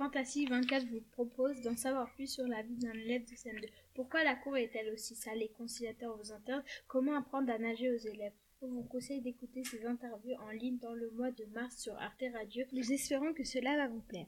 Fantasy 24 vous propose d'en savoir plus sur la vie d'un élève de CM2. Pourquoi la cour est-elle aussi sale et conciliateur aux internes Comment apprendre à nager aux élèves? On vous conseille d'écouter ces interviews en ligne dans le mois de mars sur Arte Radio. Nous espérons que cela va vous plaire.